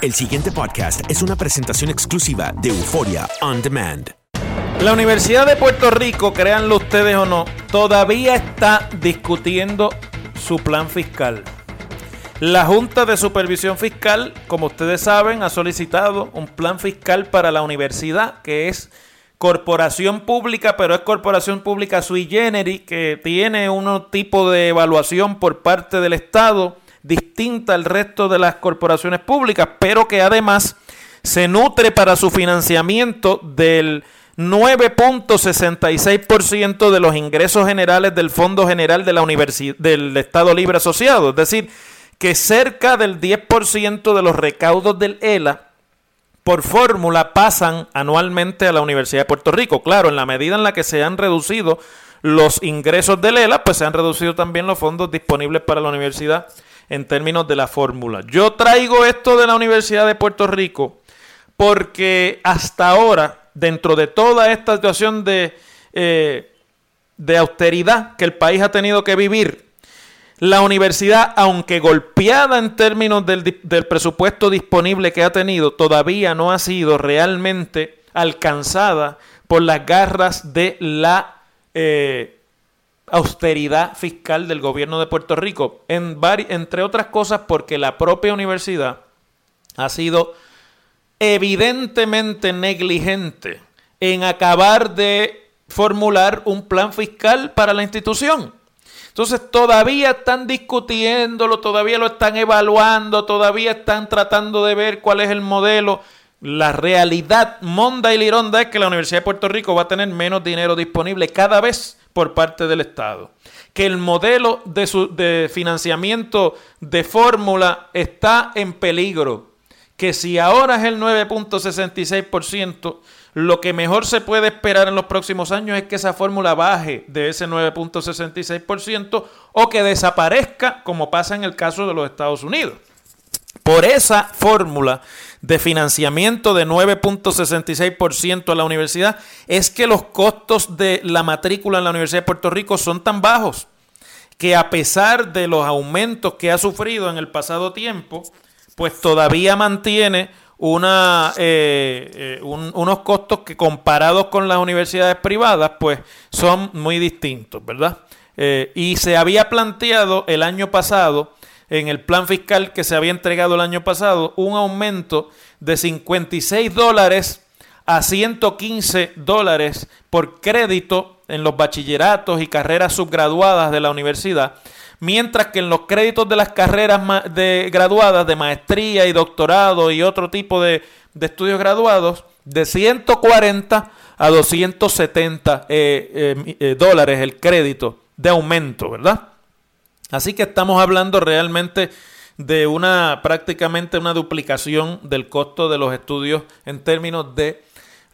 El siguiente podcast es una presentación exclusiva de Euforia On Demand. La Universidad de Puerto Rico, créanlo ustedes o no, todavía está discutiendo su plan fiscal. La Junta de Supervisión Fiscal, como ustedes saben, ha solicitado un plan fiscal para la universidad que es corporación pública, pero es corporación pública sui generis, que tiene un tipo de evaluación por parte del Estado distinta al resto de las corporaciones públicas, pero que además se nutre para su financiamiento del 9.66% de los ingresos generales del Fondo General de la del Estado Libre Asociado, es decir, que cerca del 10% de los recaudos del ELA por fórmula pasan anualmente a la Universidad de Puerto Rico. Claro, en la medida en la que se han reducido los ingresos del ELA, pues se han reducido también los fondos disponibles para la universidad en términos de la fórmula. Yo traigo esto de la Universidad de Puerto Rico porque hasta ahora, dentro de toda esta situación de, eh, de austeridad que el país ha tenido que vivir, la universidad, aunque golpeada en términos del, del, presupuesto disponible que ha tenido, todavía no ha sido realmente alcanzada por las garras de la eh, austeridad fiscal del gobierno de Puerto Rico, en entre otras cosas porque la propia universidad ha sido evidentemente negligente en acabar de formular un plan fiscal para la institución. Entonces todavía están discutiéndolo, todavía lo están evaluando, todavía están tratando de ver cuál es el modelo. La realidad monda y lironda es que la Universidad de Puerto Rico va a tener menos dinero disponible cada vez por parte del Estado. Que el modelo de, su, de financiamiento de fórmula está en peligro. Que si ahora es el 9.66%, lo que mejor se puede esperar en los próximos años es que esa fórmula baje de ese 9.66% o que desaparezca como pasa en el caso de los Estados Unidos. Por esa fórmula de financiamiento de 9.66% a la universidad es que los costos de la matrícula en la Universidad de Puerto Rico son tan bajos que a pesar de los aumentos que ha sufrido en el pasado tiempo, pues todavía mantiene una, eh, eh, unos costos que comparados con las universidades privadas, pues son muy distintos, ¿verdad? Eh, y se había planteado el año pasado, en el plan fiscal que se había entregado el año pasado, un aumento de 56 dólares a 115 dólares por crédito en los bachilleratos y carreras subgraduadas de la universidad mientras que en los créditos de las carreras de graduadas de maestría y doctorado y otro tipo de, estudios graduados, de 140 a 270 eh, eh, eh, dólares el crédito de aumento, ¿verdad? Así que estamos hablando realmente de una prácticamente una duplicación del costo de los estudios en términos de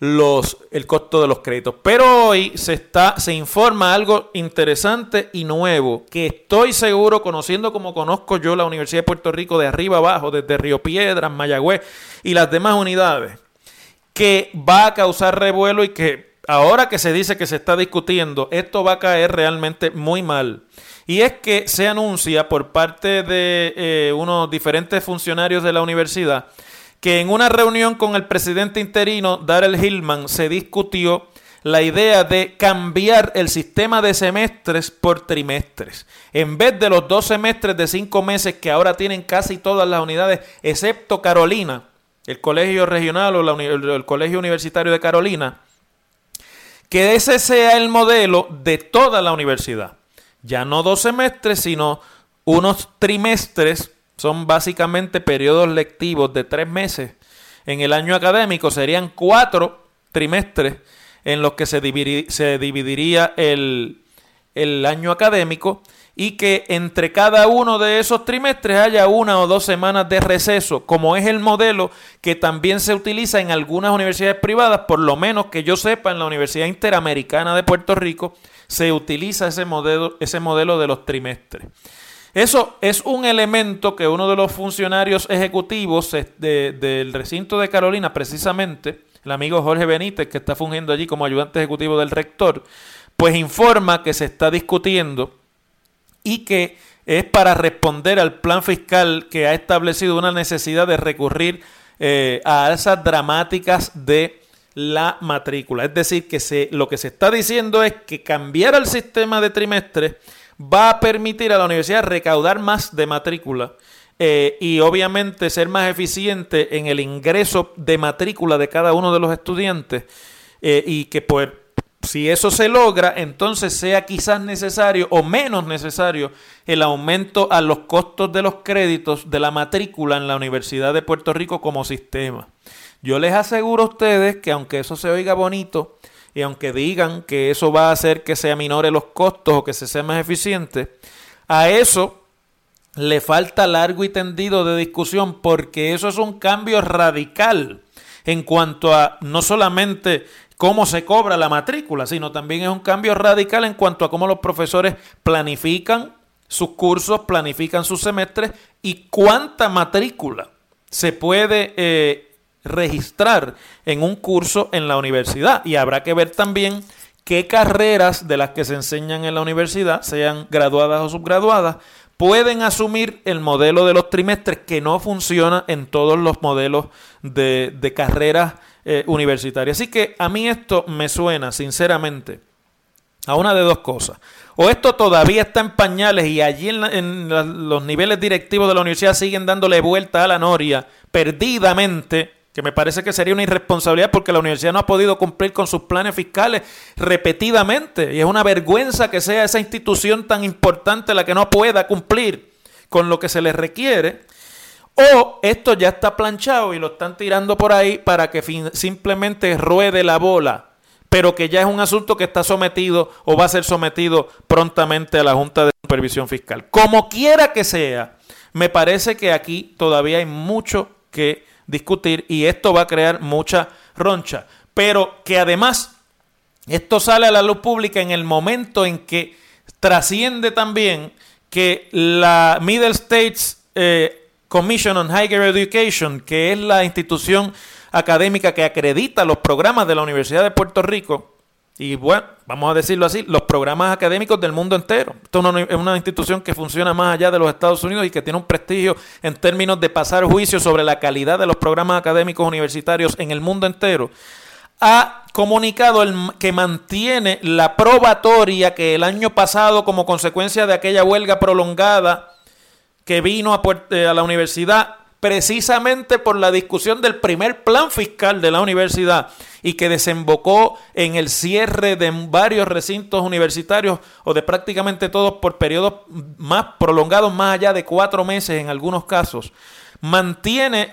los, el costo de los créditos. Pero hoy se, está, se informa algo interesante y nuevo que estoy seguro, conociendo como conozco yo la Universidad de Puerto Rico de arriba abajo, desde Río Piedras, Mayagüez y las demás unidades, que va a causar revuelo y que ahora que se dice que se está discutiendo, esto va a caer realmente muy mal. Y es que se anuncia por parte de eh, unos diferentes funcionarios de la universidad que en una reunión con el presidente interino, Darrell Hillman, se discutió la idea de cambiar el sistema de semestres por trimestres. En vez de los dos semestres de cinco meses que ahora tienen casi todas las unidades, excepto Carolina, el colegio regional o el colegio universitario de Carolina, que ese sea el modelo de toda la universidad. Ya no dos semestres, sino unos trimestres, son básicamente periodos lectivos de tres meses. En el año académico serían cuatro trimestres en los que se, dividiría, el, el año académico y que entre cada uno de esos trimestres haya una o dos semanas de receso, como es el modelo que también se utiliza en algunas universidades privadas, por lo menos que yo sepa, en la Universidad Interamericana de Puerto Rico se utiliza ese modelo, ese modelo de los trimestres. Eso es un elemento que uno de los funcionarios ejecutivos del recinto de Carolina, precisamente, el amigo Jorge Benítez, que está fungiendo allí como ayudante ejecutivo del rector, pues informa que se está discutiendo y que es para responder al plan fiscal que ha establecido una necesidad de recurrir eh, a alzas dramáticas de la matrícula. Es decir, que se, lo que se está diciendo es que cambiar el sistema de trimestre va a permitir a la universidad recaudar más de matrícula eh, y obviamente ser más eficiente en el ingreso de matrícula de cada uno de los estudiantes eh, y que pues si eso se logra, entonces sea quizás necesario o menos necesario el aumento a los costos de los créditos de la matrícula en la Universidad de Puerto Rico como sistema. Yo les aseguro a ustedes que aunque eso se oiga bonito y aunque digan que eso va a hacer que se aminore los costos o que se sea más eficiente, a eso le falta largo y tendido de discusión porque eso es un cambio radical en cuanto a no solamente cómo se cobra la matrícula, sino también es un cambio radical en cuanto a cómo los profesores planifican sus cursos, planifican sus semestres y cuánta matrícula se puede eh, registrar en un curso en la universidad. Y habrá que ver también qué carreras de las que se enseñan en la universidad, sean graduadas o subgraduadas, pueden asumir el modelo de los trimestres que no funciona en todos los modelos de, carreras eh, universitaria. Así que a mí esto me suena, sinceramente, a una de dos cosas. O esto todavía está en pañales y allí en, los niveles directivos de la universidad siguen dándole vuelta a la noria perdidamente, que me parece que sería una irresponsabilidad porque la universidad no ha podido cumplir con sus planes fiscales repetidamente. Y es una vergüenza que sea esa institución tan importante la que no pueda cumplir con lo que se le requiere. O esto ya está planchado y lo están tirando por ahí para que simplemente ruede la bola, pero que ya es un asunto que está sometido o va a ser sometido prontamente a la Junta de Supervisión Fiscal. Como quiera que sea, me parece que aquí todavía hay mucho que discutir y esto va a crear mucha roncha. Pero que además esto sale a la luz pública en el momento en que trasciende también que la Middle States eh, Commission on Higher Education, que es la institución académica que acredita los programas de la Universidad de Puerto Rico, y bueno, vamos a decirlo así, los programas académicos del mundo entero. Esto es una institución que funciona más allá de los Estados Unidos y que tiene un prestigio en términos de pasar juicio sobre la calidad de los programas académicos universitarios en el mundo entero. Ha comunicado el, que mantiene la probatoria que el año pasado, como consecuencia de aquella huelga prolongada, que vino a, eh, a la universidad precisamente por la discusión del primer plan fiscal de la universidad y que desembocó en el cierre de varios recintos universitarios o de prácticamente todos por periodos más prolongados, más allá de cuatro meses en algunos casos, mantiene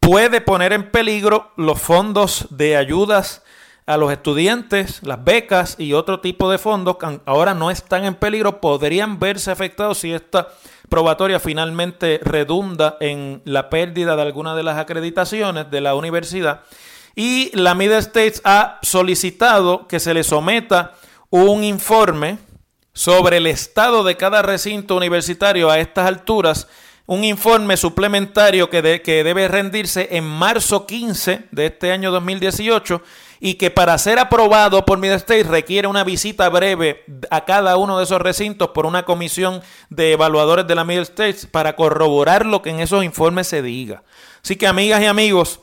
puede poner en peligro los fondos de ayudas a los estudiantes, las becas y otro tipo de fondos que ahora no están en peligro, podrían verse afectados si esta probatoria finalmente redunda en la pérdida de alguna de las acreditaciones de la universidad. Y la Middle States ha solicitado que se le someta un informe sobre el estado de cada recinto universitario a estas alturas, un informe suplementario que, que debe rendirse en marzo 15 de este año 2018 y que para ser aprobado por Middle State requiere una visita breve a cada uno de esos recintos por una comisión de evaluadores de la Middle States para corroborar lo que en esos informes se diga. Así que amigas y amigos,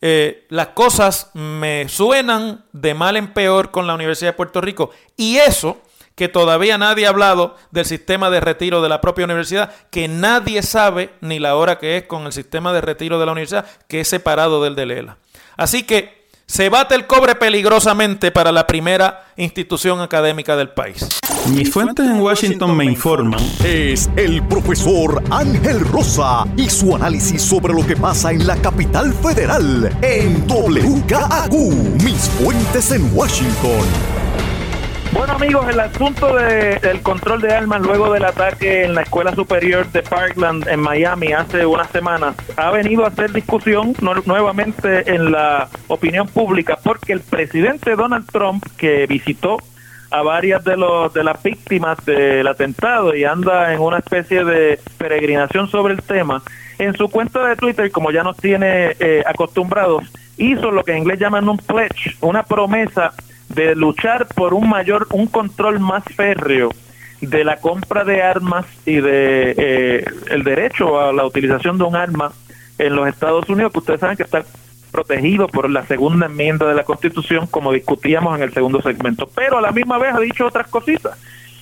eh, las cosas me suenan de mal en peor con la Universidad de Puerto Rico. Y eso que todavía nadie ha hablado del sistema de retiro de la propia universidad, que nadie sabe ni la hora que es con el sistema de retiro de la universidad, que es separado del de Lela. Así que se bate el cobre peligrosamente para la primera institución académica del país. Mis fuentes en Washington me informan. Es el profesor Ángel Rosa y su análisis sobre lo que pasa en la capital federal en WKAQ. Mis fuentes en Washington. Bueno amigos, el asunto del control de armas luego del ataque en la Escuela Superior de Parkland en Miami hace unas semanas ha venido a ser discusión nuevamente en la opinión pública porque el presidente Donald Trump que visitó a varias de los de las víctimas del atentado y anda en una especie de peregrinación sobre el tema en su cuenta de Twitter como ya nos tiene eh, acostumbrados hizo lo que en inglés llaman un pledge una promesa de luchar por un mayor, un control más férreo de la compra de armas y de eh, el derecho a la utilización de un arma en los Estados Unidos, que ustedes saben que está protegido por la segunda enmienda de la Constitución, como discutíamos en el segundo segmento. Pero a la misma vez ha dicho otras cositas.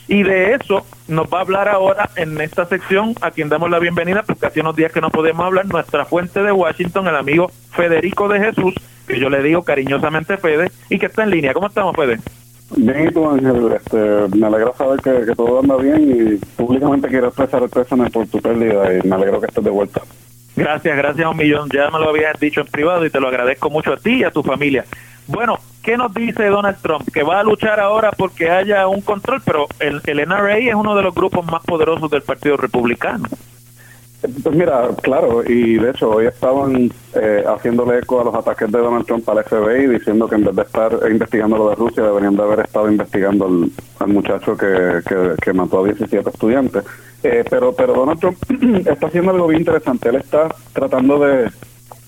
Y de eso nos va a hablar ahora en esta sección, a quien damos la bienvenida, porque hace unos días que no podemos hablar, nuestra fuente de Washington, el amigo Federico de Jesús, que yo le digo cariñosamente Fede, y que está en línea. ¿Cómo estamos, Fede? Bien, y tú, Ángel, este, me alegra saber que, todo anda bien y públicamente quiero expresar el pésame por tu pérdida y me alegro que estés de vuelta. Gracias, gracias a un millón. Ya me lo habías dicho en privado y te lo agradezco mucho a ti y a tu familia. Bueno, ¿qué nos dice Donald Trump? Que va a luchar ahora porque haya un control, pero el, el NRA es uno de los grupos más poderosos del Partido Republicano. Pues mira, claro, y de hecho hoy estaban eh, haciéndole eco a los ataques de Donald Trump al FBI diciendo que en vez de estar investigando lo de Rusia deberían de haber estado investigando al, muchacho que, que, mató a 17 estudiantes. Eh, pero, pero Donald Trump está haciendo algo bien interesante. Él está tratando de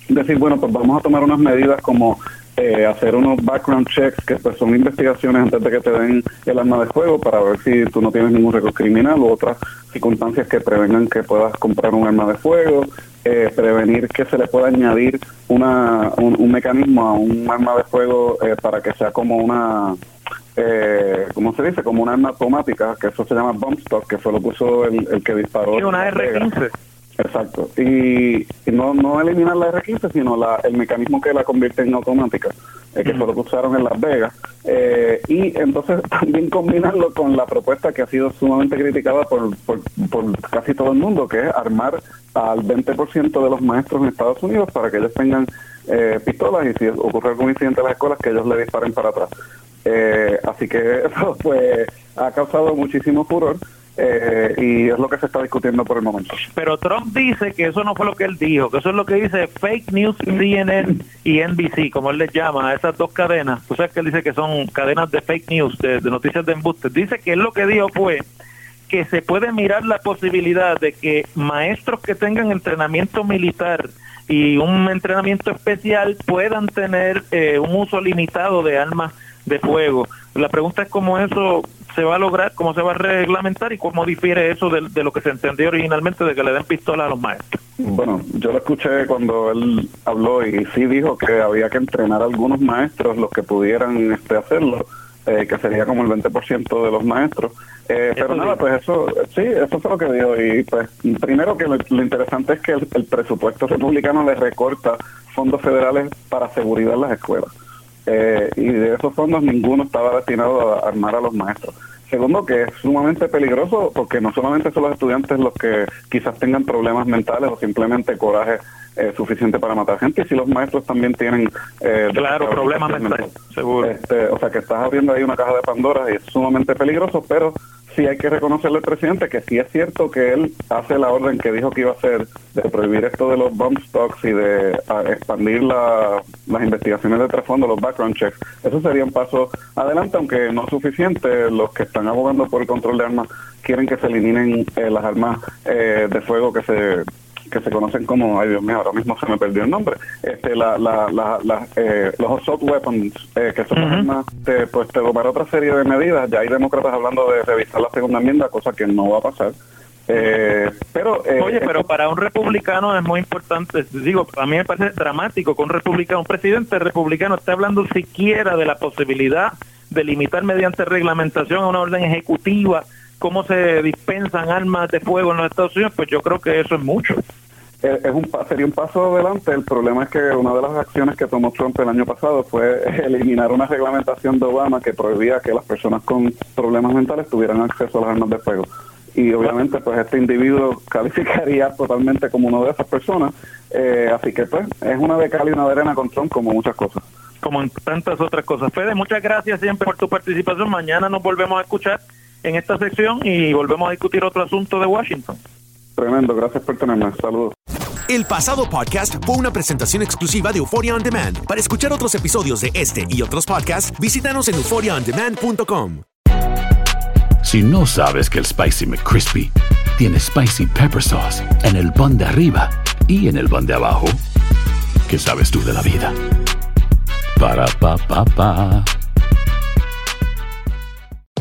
decir, bueno, pues vamos a tomar unas medidas como eh, hacer unos background checks, que pues son investigaciones antes de que te den el arma de fuego para ver si tú no tienes ningún récord criminal u otras circunstancias que prevengan que puedas comprar un arma de fuego, eh, prevenir que se le pueda añadir una, un, mecanismo a un arma de fuego eh, para que sea como una, eh, ¿cómo se dice? Como una arma automática, que eso se llama bump stock, que fue lo que usó el, el que disparó. Y una R-15. Exacto. Y, no, no eliminar la R15, sino la, el mecanismo que la convierte en automática, eh, que fue lo que usaron en Las Vegas. Eh, y entonces también combinarlo con la propuesta que ha sido sumamente criticada por, por, casi todo el mundo, que es armar al 20% de los maestros en Estados Unidos para que ellos tengan eh, pistolas y si ocurre algún incidente en las escuelas, que ellos le disparen para atrás. así que eso pues ha causado muchísimo furor. Eh, y es lo que se está discutiendo por el momento. Pero Trump dice que eso no fue lo que él dijo, que eso es lo que dice fake news CNN y NBC, como él les llama a esas dos cadenas. Tú sabes que él dice que son cadenas de fake news, de, noticias de embuste. Dice que él lo que dijo fue que se puede mirar la posibilidad de que maestros que tengan entrenamiento militar y un entrenamiento especial puedan tener eh, un uso limitado de armas de fuego. La pregunta es cómo eso se va a lograr, cómo se va a reglamentar y cómo difiere eso de, lo que se entendió originalmente de que le den pistola a los maestros. Bueno, yo lo escuché cuando él habló y sí dijo que había que entrenar a algunos maestros, los que pudieran este, hacerlo, eh, que sería como el 20% de los maestros. Eh, pero nada, pues eso, sí, eso fue lo que dijo. Y pues primero que lo, interesante es que el, el presupuesto republicano le recorta fondos federales para seguridad en las escuelas. Eh, y de esos fondos ninguno estaba destinado a armar a los maestros. Segundo, que es sumamente peligroso porque no solamente son los estudiantes los que quizás tengan problemas mentales o simplemente coraje eh, suficiente para matar gente, si los maestros también tienen... Eh, claro, problemas mentales, seguro. Este, o sea que estás abriendo ahí una caja de Pandora y es sumamente peligroso, pero sí hay que reconocerle al presidente que sí es cierto que él hace la orden que dijo que iba a hacer de prohibir esto de los bump stocks y de expandir las investigaciones de trasfondo, los background checks. Eso sería un paso adelante, aunque no suficiente. Los que están abogando por el control de armas quieren que se eliminen eh, las armas eh, de fuego que se que se conocen como, ay Dios mío, ahora mismo se me perdió el nombre, este, la, la, la, eh, los assault weapons, eh, que son uh pues te tomar otra serie de medidas, ya hay demócratas hablando de revisar la segunda enmienda, cosa que no va a pasar, Eh, pero eh, Oye, pero para un republicano es muy importante, digo, a mí me parece dramático que un republicano, un presidente republicano esté hablando siquiera de la posibilidad de limitar mediante reglamentación a una orden ejecutiva cómo se dispensan armas de fuego en los Estados Unidos, pues yo creo que eso es mucho. Eh, es un sería un paso adelante. El problema es que una de las acciones que tomó Trump el año pasado fue eliminar una reglamentación de Obama que prohibía que las personas con problemas mentales tuvieran acceso a las armas de fuego. Y obviamente, pues este individuo calificaría totalmente como una de esas personas. Eh, así que, pues, es una de cal y una de arena con Trump, como muchas cosas. como en tantas otras cosas. Fede, muchas gracias siempre por tu participación. Mañana nos volvemos a escuchar en esta sección y volvemos a discutir otro asunto de Washington. Tremendo, gracias por tenerme. Saludos. El pasado podcast fue una presentación exclusiva de Euphoria On Demand. Para escuchar otros episodios de este y otros podcasts, visítanos en euphoriaondemand.com. Si no sabes que el Spicy McCrispy tiene Spicy Pepper Sauce en el pan de arriba y en el pan de abajo, ¿qué sabes tú de la vida? Para, pa, pa, pa.